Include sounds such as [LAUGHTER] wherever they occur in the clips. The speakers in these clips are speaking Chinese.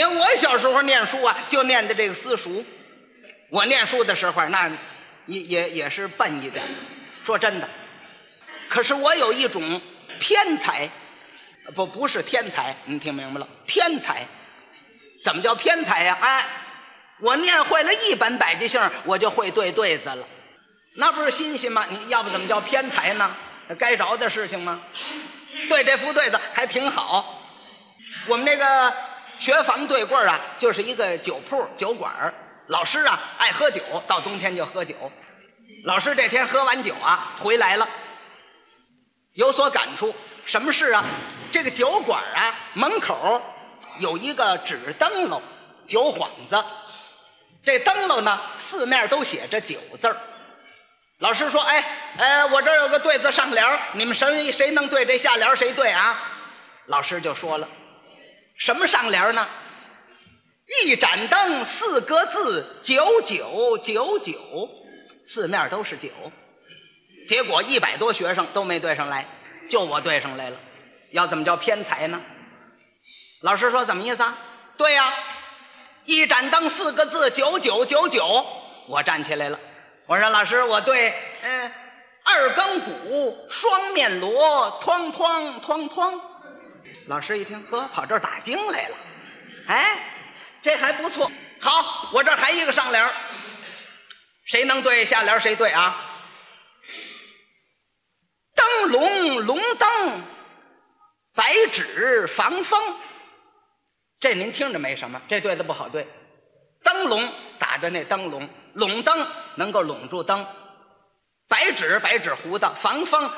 因为我小时候念书啊，就念的这个私塾。我念书的时候，那也也也是笨一点，说真的。可是我有一种偏才，不不是天才，你听明白了？偏才，怎么叫偏才呀？哎，我念会了一本百家姓，我就会对对子了，那不是新鲜吗？你要不怎么叫偏才呢？该着的事情吗？对这副对子还挺好。我们那个学房对过啊，就是一个酒铺酒馆老师啊爱喝酒，到冬天就喝酒。老师这天喝完酒啊回来了。有所感触，什么事啊？这个酒馆啊，门口有一个纸灯笼，酒幌子。这灯笼呢，四面都写着“酒”字儿。老师说：“哎，哎，我这有个对子上联，你们谁谁能对这下联，谁对啊？”老师就说了：“什么上联呢？一盏灯，四个字，九九九九，四面都是九。”结果一百多学生都没对上来，就我对上来了，要怎么叫偏才呢？老师说怎么意思啊？对呀，一盏灯四个字九九九九。我站起来了，我说老师我对，嗯，二更鼓双面锣哐哐哐哐。老师一听，呵，跑这儿打经来了，哎，这还不错。好，我这还一个上联儿，谁能对下联谁对啊？灯笼笼灯，白纸防风。这您听着没什么，这对子不好对。灯笼打着那灯笼，笼灯能够笼住灯。白纸白纸糊的防风，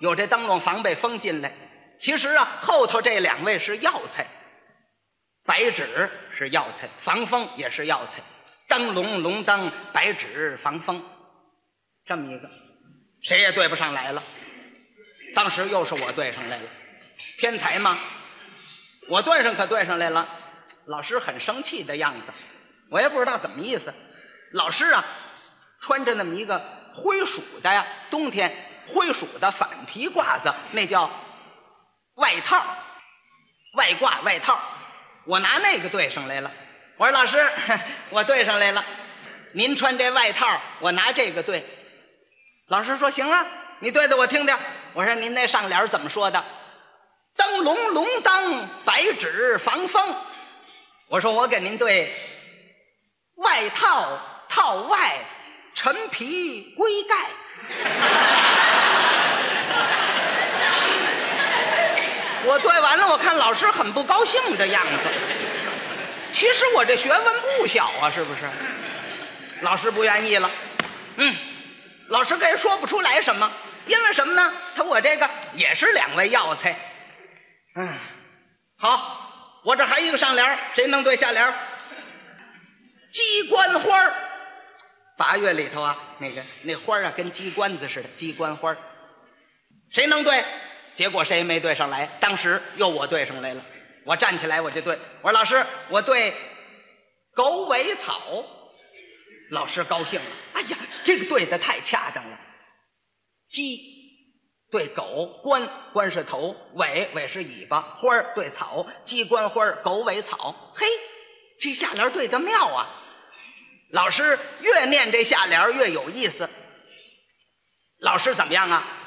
有这灯笼防备风进来。其实啊，后头这两位是药材。白纸是药材，防风也是药材。灯笼笼灯，白纸防风，这么一个，谁也对不上来了。当时又是我对上来了，天才吗？我对上可对上来了，老师很生气的样子，我也不知道怎么意思。老师啊，穿着那么一个灰鼠的呀，冬天灰鼠的反皮褂子，那叫外套，外褂外套。我拿那个对上来了，我说老师，[LAUGHS] 我对上来了，您穿这外套，我拿这个对。老师说行啊，你对的我听听。我说您那上联怎么说的？灯笼笼灯，白纸防风。我说我给您对，外套套外，陈皮龟盖。我对完了，我看老师很不高兴的样子。其实我这学问不小啊，是不是？老师不愿意了。嗯，老师也说不出来什么。因为什么呢？他我这个也是两味药材。嗯，好，我这还一个上联，谁能对下联？鸡冠花八月里头啊，那个那花啊，跟鸡冠子似的，鸡冠花谁能对？结果谁没对上来。当时又我对上来了，我站起来我就对，我说老师，我对狗尾草。老师高兴了，哎呀，这个对的太恰当了。鸡对狗，冠冠是头，尾尾是尾巴，花儿对草，鸡冠花儿，狗尾草。嘿，这下联对的妙啊！老师越念这下联越有意思。老师怎么样啊？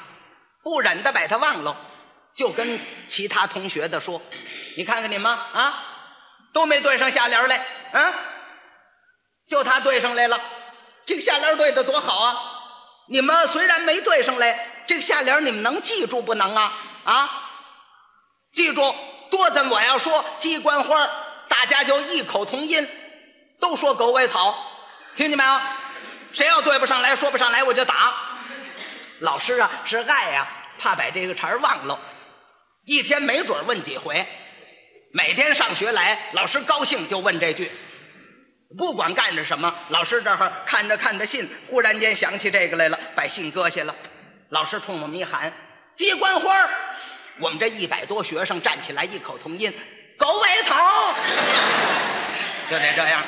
不忍的把他忘了，就跟其他同学的说：“你看看你们啊，都没对上下联来，嗯，就他对上来了。这个下联对的多好啊！”你们虽然没对上来，这个下联你们能记住不能啊？啊，记住，多咱我要说鸡冠花，大家就异口同音，都说狗尾草，听见没有？谁要对不上来说不上来，我就打。老师啊，是爱呀，怕把这个茬忘了，一天没准问几回，每天上学来，老师高兴就问这句。不管干着什么，老师这儿看着看着信，忽然间想起这个来了，把信搁下了。老师冲我们一喊：“鸡冠花！”我们这一百多学生站起来，异口同音：“狗尾草！” [LAUGHS] 就得这样。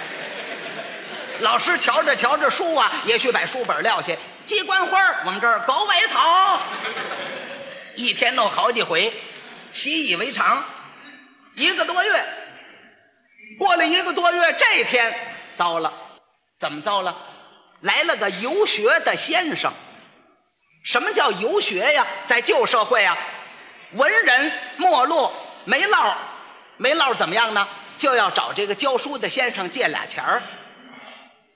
老师瞧着瞧着书啊，也许把书本撂下。鸡冠花，我们这儿狗尾草，一天弄好几回，习以为常，一个多月。过了一个多月，这天糟了，怎么糟了？来了个游学的先生。什么叫游学呀？在旧社会啊，文人没落，没落，没落怎么样呢？就要找这个教书的先生借俩钱儿。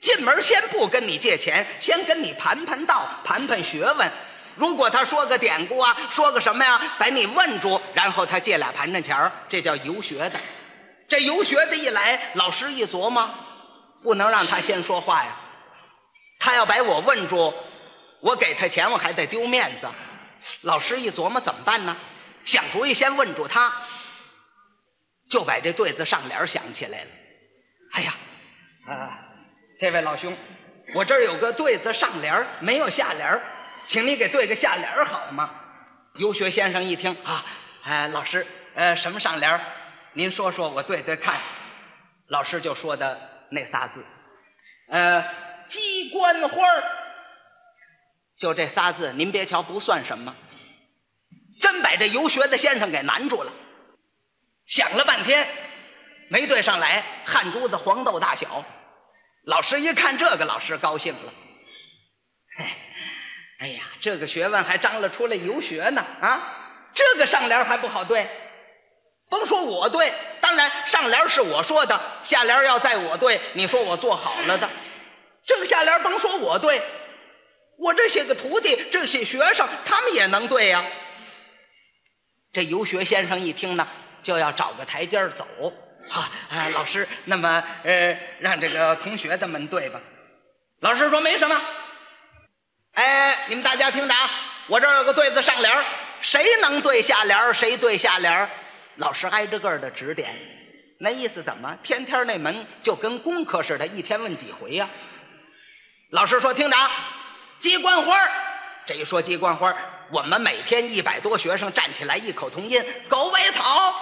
进门先不跟你借钱，先跟你盘盘道，盘盘学问。如果他说个典故啊，说个什么呀，把你问住，然后他借俩盘缠钱儿，这叫游学的。这游学的一来，老师一琢磨，不能让他先说话呀。他要把我问住，我给他钱，我还得丢面子。老师一琢磨怎么办呢？想主意，先问住他，就把这对子上联想起来了。哎呀，啊！这位老兄，我这儿有个对子上联没有下联请你给对个下联好吗？游学先生一听啊，哎，老师，呃，什么上联您说说，我对对看。老师就说的那仨字，呃，鸡冠花就这仨字，您别瞧不算什么，真把这游学的先生给难住了。想了半天，没对上来，汗珠子黄豆大小。老师一看这个，老师高兴了。这个学问还张罗出来游学呢啊！这个上联还不好对，甭说我对，当然上联是我说的，下联要在我对，你说我做好了的。这个下联甭说我对，我这些个徒弟，这些学生，他们也能对呀。这游学先生一听呢，就要找个台阶走。啊，老师，那么呃，让这个同学的们对吧？老师说没什么。哎，你们大家听着啊，我这儿有个对子上联谁能对下联谁对下联老师挨着个的指点。那意思怎么？天天那门就跟功课似的，一天问几回呀？老师说听着，鸡冠花这一说鸡冠花我们每天一百多学生站起来异口同音，狗尾草。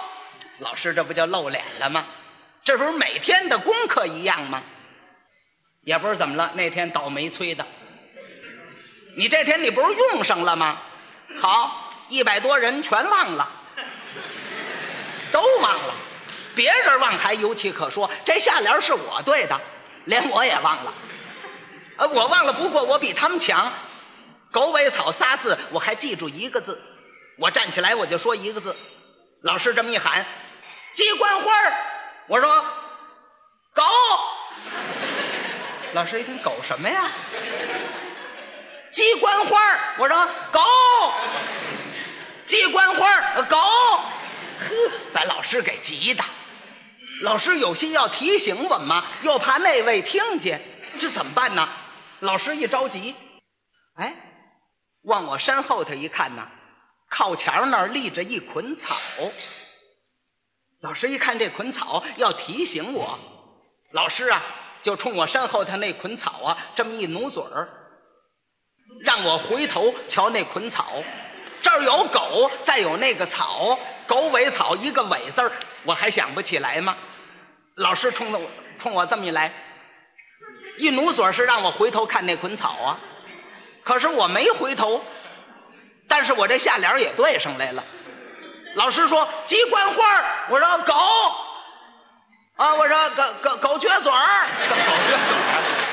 老师，这不就露脸了吗？这不是每天的功课一样吗？也不知怎么了，那天倒霉催的。你这天你不是用上了吗？好，一百多人全忘了，都忘了。别人忘还有其可说，这下联是我对的，连我也忘了。呃，我忘了，不过我比他们强。狗尾草仨字，我还记住一个字。我站起来我就说一个字。老师这么一喊。鸡冠花我说狗。[LAUGHS] 老师一听狗什么呀？鸡冠花我说狗。鸡冠花狗。呵，把老师给急的。老师有心要提醒我们，又怕那位听见，这怎么办呢？老师一着急，哎，往我身后头一看呢，靠墙那儿立着一捆草。老师一看这捆草，要提醒我，老师啊，就冲我身后头那捆草啊，这么一努嘴儿，让我回头瞧那捆草，这儿有狗，再有那个草，狗尾草一个尾字儿，我还想不起来吗？老师冲着我，冲我这么一来，一努嘴是让我回头看那捆草啊，可是我没回头，但是我这下联也对上来了。老师说鸡冠花我说狗，啊，我说狗狗狗撅嘴儿，狗撅嘴儿。[LAUGHS]